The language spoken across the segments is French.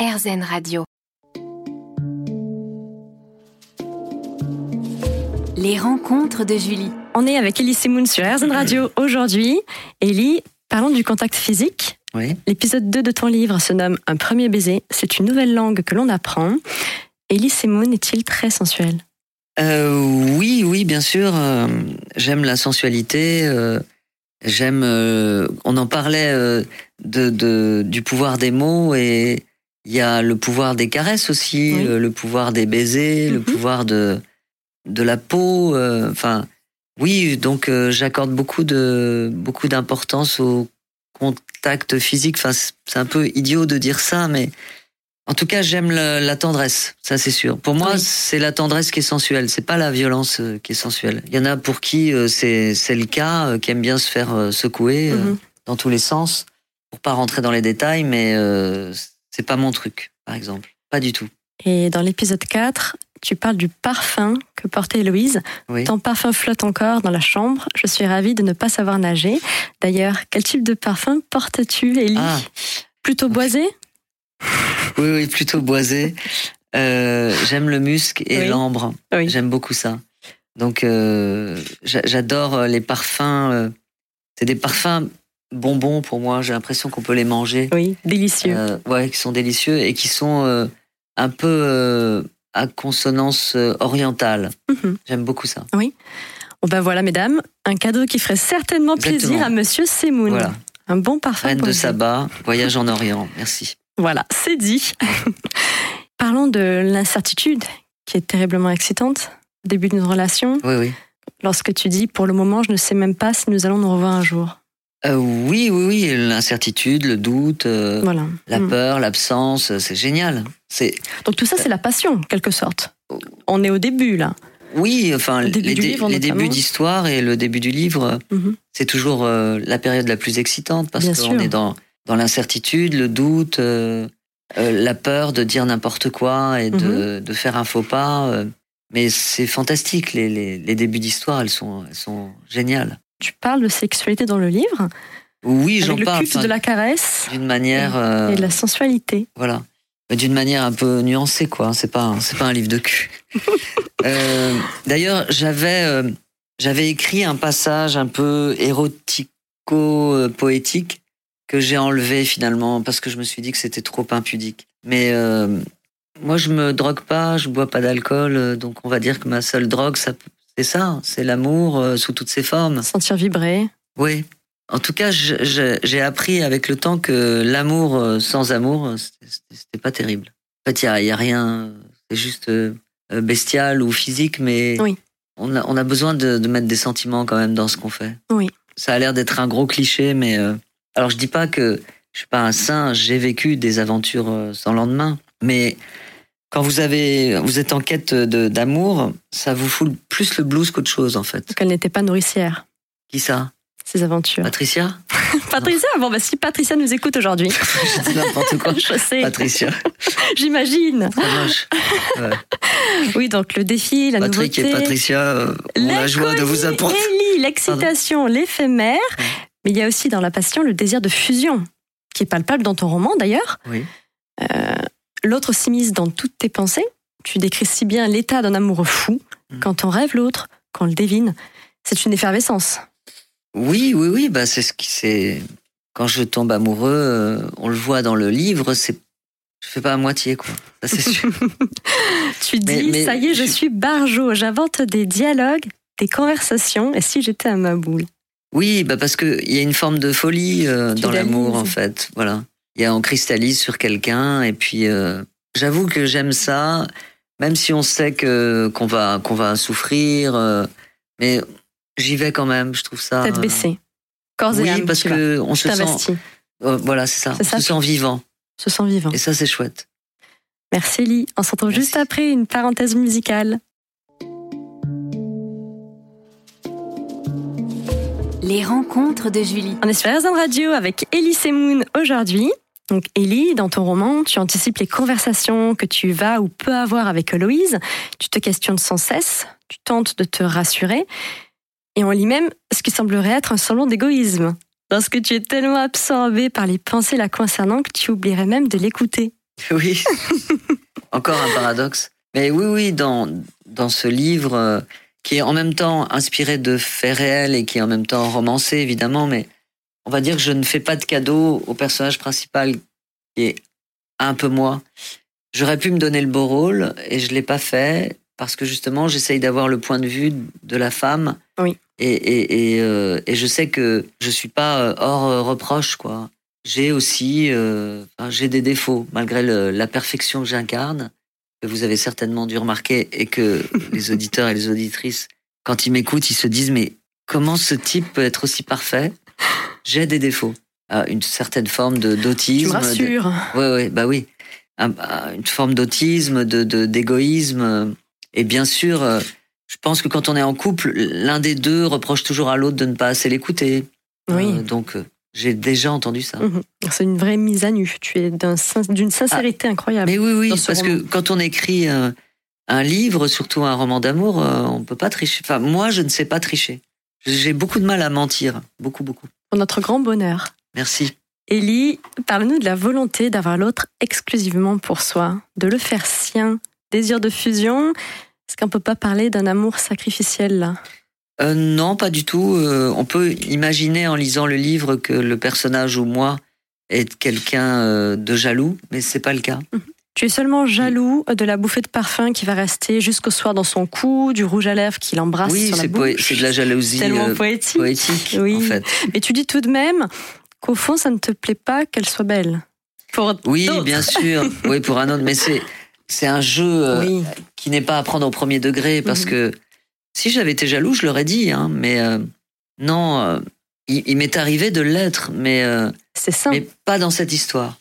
RZN Radio. Les rencontres de Julie. On est avec Ellie Simoun sur RZN Radio aujourd'hui. Ellie, parlons du contact physique. Oui. L'épisode 2 de ton livre se nomme Un premier baiser. C'est une nouvelle langue que l'on apprend. Ellie Simoun est-il très sensuel Euh, oui, oui, bien sûr. euh, j'aime la sensualité. euh, j'aime. euh, on en parlait euh, de, de- du pouvoir des mots et il y a le pouvoir des caresses aussi, Oui. le, le pouvoir des baisers, le Mhm. pouvoir de de la peau. euh, Enfin, oui. Donc, euh, j'accorde beaucoup de beaucoup d'importance au contact physique. Enfin, c'est un peu idiot de dire ça, mais en tout cas, j'aime la, tendresse, ça c'est sûr. Pour moi, Oui. c'est la tendresse qui est sensuelle, c'est pas la violence euh, qui est sensuelle. Il y en a pour qui euh, c'est le cas, euh, qui aiment bien se faire euh, secouer Mhm. dans tous les sens, pour pas rentrer dans les détails, mais c'est pas mon truc, par exemple, pas du tout. Et dans l'épisode 4, tu parles du parfum que portait Héloïse. Oui. Ton parfum flotte encore dans la chambre. Je suis ravie de ne pas savoir nager. D'ailleurs, quel type de parfum portes-tu, Ellie Ah, Plutôt boisé oui, oui, plutôt boisé. Euh, j'aime le musc et Oui. l'ambre. Oui. J'aime beaucoup ça. Donc, euh, j'a- j'adore euh, les parfums. c'est des parfums bonbons pour moi. J'ai l'impression qu'on peut les manger. Oui, délicieux. Euh, ouais, qui sont délicieux et qui sont euh, un peu euh, à consonance euh, orientale. Mhm. J'aime beaucoup ça. Bon ben voilà, mesdames, un cadeau qui ferait certainement plaisir à Monsieur Semoun. Voilà. Un bon parfum. Reine de. Saba, voyage en Orient. Merci. Voilà, c'est dit. Parlons de l'incertitude qui est terriblement excitante au début d'une relation. Oui, oui. Lorsque tu dis, pour le moment, je ne sais même pas si nous allons nous revoir un jour. Euh, oui, oui, oui. L'incertitude, le doute, euh, Voilà. la Mm. peur, l'absence, euh, c'est génial. C'est Donc tout ça, c'est la passion, en quelque sorte. On est au début, là. oui, enfin début les, du dé- livre, les notamment. débuts d'histoire et le début du livre, Mhm. c'est toujours euh, la période la plus excitante parce qu'on est dans dans l'incertitude, le doute, la peur de dire n'importe quoi et de, Mhm. de faire un faux pas. mais c'est fantastique, les, les, les débuts d'histoire, elles sont, elles sont géniales. Tu parles de sexualité dans le livre, Oui, j'en avec le parle culte enfin, de la caresse d'une manière, euh, et de la sensualité. voilà, Mais d'une manière un peu nuancée, quoi. C'est pas, c'est pas un livre de cul. Euh, D'ailleurs, j'avais, euh, j'avais écrit un passage un peu érotico-poétique que j'ai enlevé finalement parce que je me suis dit que c'était trop impudique. Mais euh, moi, je me drogue pas, je bois pas d'alcool, euh, donc on va dire que ma seule drogue, ça, c'est ça, c'est l'amour euh, sous toutes ses formes. Sentir vibrer. Oui. En tout cas, j'ai appris avec le temps que l'amour euh, sans amour, c'était pas terrible. En fait, il y a, rien, c'est juste euh, bestial ou physique, mais Oui. on, a, on a besoin de, de mettre des sentiments quand même dans ce qu'on fait. Oui. Ça a l'air d'être un gros cliché, mais euh, alors je dis pas que je suis pas un saint, j'ai vécu des aventures sans lendemain, mais quand vous avez, vous êtes en quête d'amour, ça vous fout plus le blues qu'autre chose en fait. Donc elle n'était pas nourricière, Qui ça? Ces aventures. Patricia? Patricia, bon, bah, si Patricia nous écoute aujourd'hui, Je dis n'importe quoi. je sais, Patricia, moche. Ouais. Oui, donc le défi, la Patrick nouveauté. et Patricia euh, ont la joie de vous apporter. L'excitation, l'éphémère. Ouais. Mais il y a aussi dans la passion le désir de fusion, qui est palpable dans ton roman d'ailleurs. Oui. Euh, L'autre s'immisce dans toutes tes pensées. Tu décris si bien l'état d'un amoureux fou. Mm. Quand on rêve l'autre, qu'on le devine, c'est une effervescence. Oui, oui, oui. Bah, c'est ce qui c'est. Quand je tombe amoureux, euh, on le voit dans le livre. C'est, je fais pas à moitié, quoi. Ça c'est sûr. Tu dis, Mais- mais ça y est, je je- suis barjo, j'invente des dialogues, des conversations, et si j'étais à ma boule? Oui, bah parce que il y a une forme de folie euh, dans l'amour, en fait. Voilà. Il y a on cristallise sur quelqu'un, et puis euh, j'avoue que j'aime ça, même si on sait que qu'on va qu'on va souffrir, euh, mais j'y vais quand même. Je trouve ça. Tête euh, baissée. Corps et Oui, âme, parce vas. que on se sent. euh, voilà, c'est ça. On se sent vivant, se sent vivant. et ça c'est chouette. Merci Lee. On se retrouve Merci. juste après une parenthèse musicale. Les rencontres de Julie. On est sur RZN Radio avec Ellie Semoun aujourd'hui. Donc Ellie, dans ton roman, tu anticipes les conversations que tu vas ou peux avoir avec Héloïse. Tu te questionnes sans cesse, tu tentes de te rassurer. Et on lit même ce qui semblerait être un semblant d'égoïsme. Lorsque tu es tellement absorbé par les pensées la concernant que tu oublierais même de l'écouter. Oui. Encore un paradoxe. Mais oui, oui, dans, dans ce livre euh, qui est en même temps inspiré de faits réels et qui est en même temps romancé, évidemment, mais on va dire que je ne fais pas de cadeau au personnage principal qui est un peu moi. J'aurais pu me donner le beau rôle et je l'ai pas fait parce que justement j'essaye d'avoir le point de vue de la femme. Oui. Et, et, et, euh, et je sais que je suis pas euh, hors euh, reproche quoi. J'ai aussi euh, j'ai des défauts malgré le- la perfection que j'incarne que vous avez certainement dû remarquer et que les auditeurs et les auditrices quand ils m'écoutent ils se disent mais comment ce type peut être aussi parfait? J'ai des défauts. Une certaine forme de d'autisme. me de-. Ouais, ouais, bah oui. Un- un- une forme d'autisme, de d'égoïsme. et bien sûr, euh, je pense que quand on est en couple, l'un des deux reproche toujours à l'autre de ne pas assez l'écouter. Oui. Euh, donc, euh, j'ai déjà entendu ça. Mhm. C'est une vraie mise à nu. Tu es d'une sincérité incroyable. Mais oui, oui, parce que quand on écrit euh, un livre, surtout un roman d'amour, euh, on peut pas tricher. Enfin, moi, je ne sais pas tricher. J'ai beaucoup de mal à mentir. Beaucoup, beaucoup. Pour notre grand bonheur. Merci. Élie, parle-nous de la volonté d'avoir l'autre exclusivement pour soi, de le faire sien, désir de fusion. Est-ce qu'on peut pas parler d'un amour sacrificiel là? Euh, non, pas du tout. Euh, on peut imaginer en lisant le livre que le personnage ou moi est quelqu'un euh, de jaloux, mais c'est pas le cas. Tu es seulement jaloux de la bouffée de parfum qui va rester jusqu'au soir dans son cou, du rouge à lèvres qui l'embrasse oui, sur la bouche. c'est de la jalousie tellement euh, poétique. poétique, Oui. en fait. Mais tu dis tout de même qu'au fond, ça ne te plaît pas qu'elle soit belle. Pour Oui, bien sûr. oui, pour un autre, mais c'est c'est un jeu Oui. qui n'est pas à prendre au premier degré parce Mhm. que si j'avais été jaloux, je l'aurais dit, hein, mais euh, non, euh, il, il m'est arrivé de l'être, mais euh, C'est ça. mais pas dans cette histoire.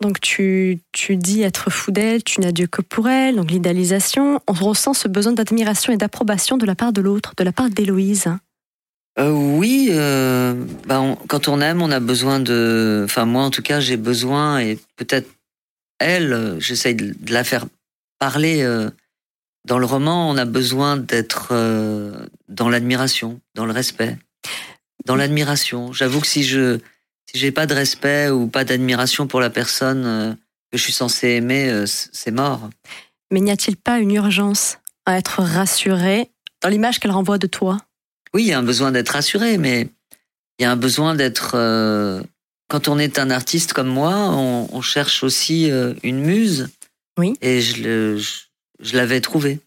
Donc tu, tu dis être fou d'elle, tu n'as Dieu que pour elle, donc l'idéalisation. On ressent ce besoin d'admiration et d'approbation de la part de l'autre, de la part d'Héloïse. Euh, oui, euh, bah, on- quand on aime, on a besoin de. Enfin, moi, en tout cas, j'ai besoin, et peut-être elle, euh, j'essaye de, de la faire parler. Dans le roman, on a besoin d'être euh, dans l'admiration, dans le respect, dans l'admiration. J'avoue que si je si j'ai pas de respect ou pas d'admiration pour la personne euh, que je suis censé aimer, euh, c'est mort. Mais n'y a-t-il pas une urgence à être rassuré dans l'image qu'elle renvoie de toi? Oui, il y a un besoin d'être rassuré, mais il y a un besoin d'être. euh, quand on est un artiste comme moi, on, on cherche aussi euh, une muse. Oui. Et je, le- je, je l'avais trouvée.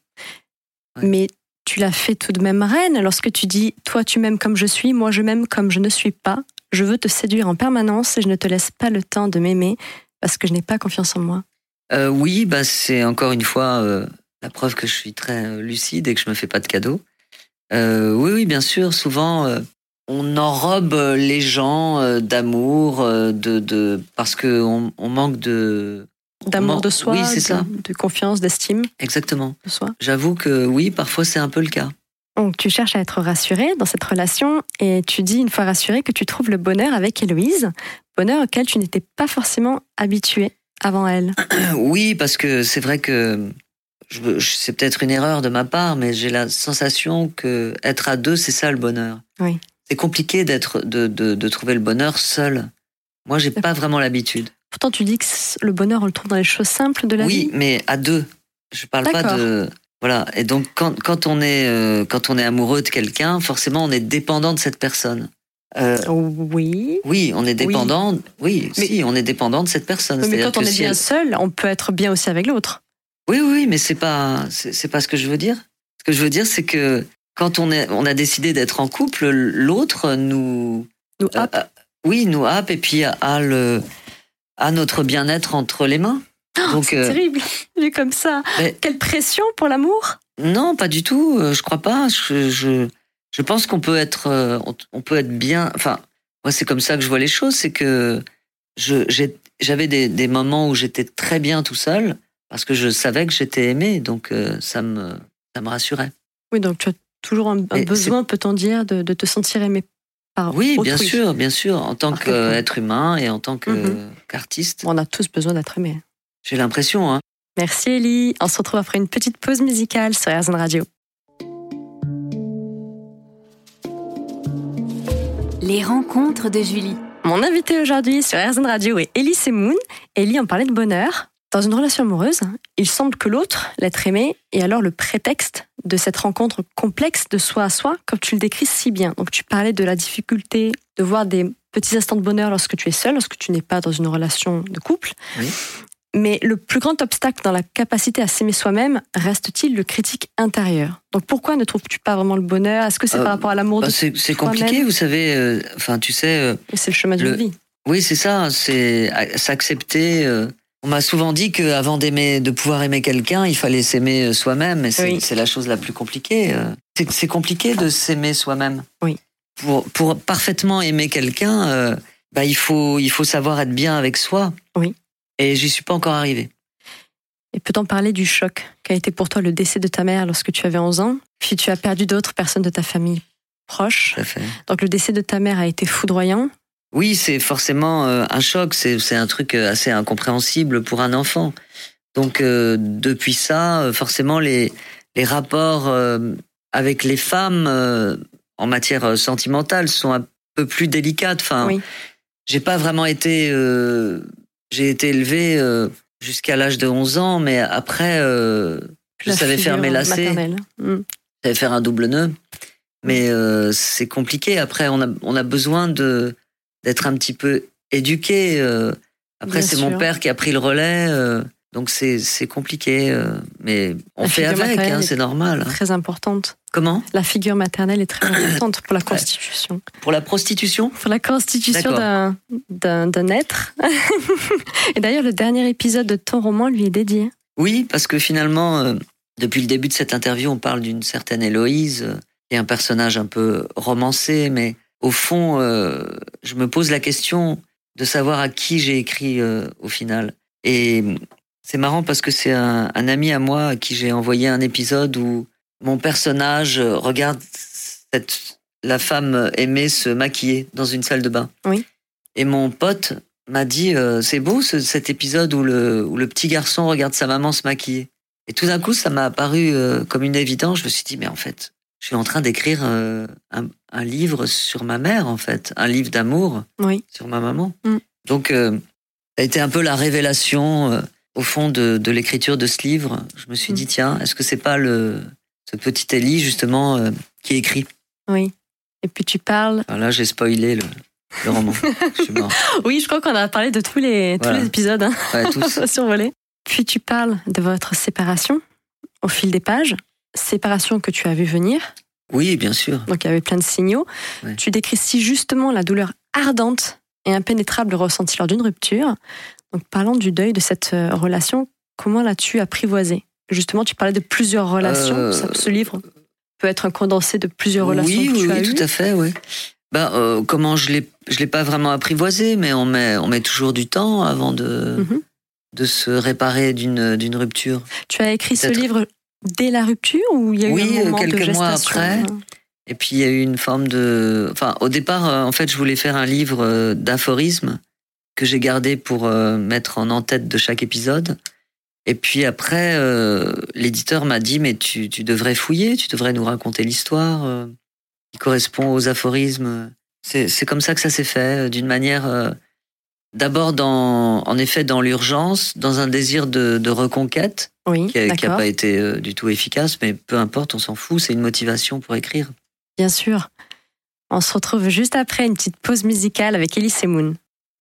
Ouais. Mais tu l'as fait tout de même reine lorsque tu dis Toi, tu m'aimes comme je suis, moi, je m'aime comme je ne suis pas. Je veux te séduire en permanence et je ne te laisse pas le temps de m'aimer parce que je n'ai pas confiance en moi. Euh, oui, bah c'est encore une fois euh, la preuve que je suis très euh, lucide et que je me fais pas de cadeaux. Euh, oui, oui, bien sûr. Souvent, on enrobe les gens d'amour, de, de parce que on, on manque de. D'amour de soi, Oui, de, ça. de confiance, d'estime Exactement. de soi. J'avoue que oui, parfois c'est un peu le cas. Donc tu cherches à être rassuré dans cette relation et tu dis une fois rassuré que tu trouves le bonheur avec Héloïse, bonheur auquel tu n'étais pas forcément habitué avant elle. Oui, parce que c'est vrai que c'est peut-être une erreur de ma part, mais j'ai la sensation que être à deux, c'est ça le bonheur. Oui. C'est compliqué d'être, de, de, de trouver le bonheur seul. Moi, j'ai pas vraiment l'habitude. Pourtant tu dis que le bonheur on le trouve dans les choses simples de la Oui, vie. mais à deux. Je parle pas de. Voilà. Et donc, quand, quand on est, euh, quand on est amoureux de quelqu'un, forcément, on est dépendant de cette personne. Euh, Oui. oui, on est dépendant. Oui, Mais- si, on est dépendant de cette personne. Mais quand on est si bien elle- seul, on peut être bien aussi avec l'autre. Oui, oui, mais c'est pas, c'est pas ce que je veux dire. Ce que je veux dire, c'est que quand on, est, on a décidé d'être en couple, l'autre nous, Nous, euh, euh, oui, nous happe et puis a le, a notre bien-être entre les mains. Donc, c'est euh, terrible, vu comme ça. mais- Quelle pression pour l'amour? Non, pas du tout. euh, Je crois pas. Je, je, je pense qu'on peut être, euh, on, peut être bien. Enfin, moi, c'est comme ça que je vois les choses. C'est que je, j'ai- j'avais des, des moments où j'étais très bien tout seul parce que je savais que j'étais aimé. Donc, euh, ça me, ça me rassurait. Oui, donc tu as toujours un, besoin, peut-on dire, de, de te sentir aimé par Oui, bien sûr, bien sûr. En tant qu'être humain et en tant Mhm. qu'artiste, On a tous besoin d'être aimé. j'ai l'impression. Hein. Merci Ellie. On se retrouve après une petite pause musicale sur RZN Radio. Les rencontres de Julie. Mon invité aujourd'hui sur RZN Radio est Ellie Semoun. Ellie, on parlait de bonheur. Dans une relation amoureuse, il semble que l'autre, l'être aimé, est alors le prétexte de cette rencontre complexe de soi à soi, comme tu le décris si bien. Donc tu parlais de la difficulté de voir des petits instants de bonheur lorsque tu es seul, lorsque tu n'es pas dans une relation de couple. Oui. Mais le plus grand obstacle dans la capacité à s'aimer soi-même reste-t-il le critique intérieur? Donc pourquoi ne trouves-tu pas vraiment le bonheur? Est-ce que c'est Euh, par rapport à l'amour Bah, de c'est compliqué, vous savez. euh, Enfin, tu sais. euh, C'est le chemin d'une vie. Oui, c'est ça. C'est s'accepter. On m'a souvent dit qu'avant d'aimer, de pouvoir aimer quelqu'un, il fallait s'aimer euh, soi-même. Et c'est Oui. la chose la plus compliquée. euh. C'est compliqué de s'aimer soi-même. Oui. Pour, pour parfaitement aimer quelqu'un, euh, bah, il faut il faut savoir être bien avec soi. Oui. Et j'y suis pas encore arrivé. Et peut-on parler du choc qu'a été pour toi le décès de ta mère lorsque tu avais 11 ans Puis tu as perdu d'autres personnes de ta famille proche. Donc le décès de ta mère a été foudroyant. Oui, c'est forcément euh, un choc. C'est un truc euh, assez incompréhensible pour un enfant. Donc euh, depuis ça, forcément les les rapports euh, avec les femmes euh, en matière sentimentale sont un peu plus délicates. Enfin, Oui. j'ai pas vraiment été j'ai été élevé euh, jusqu'à l'âge de 11 ans, mais après je La savais faire mes lacets. Je savais faire un double nœud. Mais euh, c'est compliqué. Après, on a, on a besoin de d'être un petit peu éduqué. euh. Après, c'est mon père qui a pris le relais. euh, donc c'est compliqué. euh, mais on La fait avec, hein, est c'est normal. hein. Très importante. Comment? La figure maternelle est très importante pour la constitution. Pour la prostitution? Pour la constitution d'un- être. Et d'ailleurs, le dernier épisode de ton roman lui est dédié. Oui, parce que finalement, euh, depuis le début de cette interview, on parle d'une certaine Héloïse, euh, et un personnage un peu romancé, mais au fond, euh, je me pose la question de savoir à qui j'ai écrit euh, au final. Et c'est marrant parce que c'est un, un ami à moi à qui j'ai envoyé un épisode où mon personnage regarde cette, la femme aimée se maquiller dans une salle de bain. Oui. Et mon pote m'a dit euh, c'est beau ce- cet épisode où le, où le petit garçon regarde sa maman se maquiller. Et tout d'un coup, ça m'a apparu euh, comme une évidence. Je me suis dit mais en fait, je suis en train d'écrire euh, un, un livre sur ma mère en fait, un livre d'amour Oui. sur ma maman. Mm. Donc euh, ça a été un peu la révélation euh, au fond de, de l'écriture de ce livre. Je me suis Mm. dit tiens, est-ce que c'est pas le ce petit Ellie justement qui écrit? Oui. Et puis tu parles. Alors là, j'ai spoilé le, le roman. je suis mort. Oui, je crois qu'on a parlé de tous les, tous les épisodes. Hein. Ouais, tous. Puis tu parles de votre séparation au fil des pages. Séparation que tu as vu venir. Oui, bien sûr. Donc il y avait plein de signaux. Ouais. Tu décris si justement la douleur ardente et impénétrable ressentie lors d'une rupture. Donc parlons du deuil de cette euh, relation. Comment l'as-tu apprivoisé Justement, tu parlais de plusieurs relations. Euh, Ce livre peut être un condensé de plusieurs relations oui, que oui, as tout à fait, oui. Ben, euh, comment je l'ai, je l'ai pas vraiment apprivoisé, mais on met, on met toujours du temps avant de, Mhm. de se réparer d'une, d'une rupture. Tu as écrit ce livre dès la rupture ou il y a Oui, eu un moment de quelques mois gestation après. Et puis il y a eu une forme de, enfin, au départ, euh, en fait, je voulais faire un livre euh, d'aphorismes que j'ai gardé pour euh, mettre en en-tête de chaque épisode. Et puis après, euh, l'éditeur m'a dit, mais tu, tu devrais fouiller, tu devrais nous raconter l'histoire euh, qui correspond aux aphorismes. C'est comme ça que ça s'est fait, d'une manière, euh, d'abord dans, en effet, dans l'urgence, dans un désir de, de reconquête Oui, qui n'a pas été euh, du tout efficace, mais peu importe, on s'en fout, c'est une motivation pour écrire. Bien sûr. On se retrouve juste après une petite pause musicale avec Elise Moon.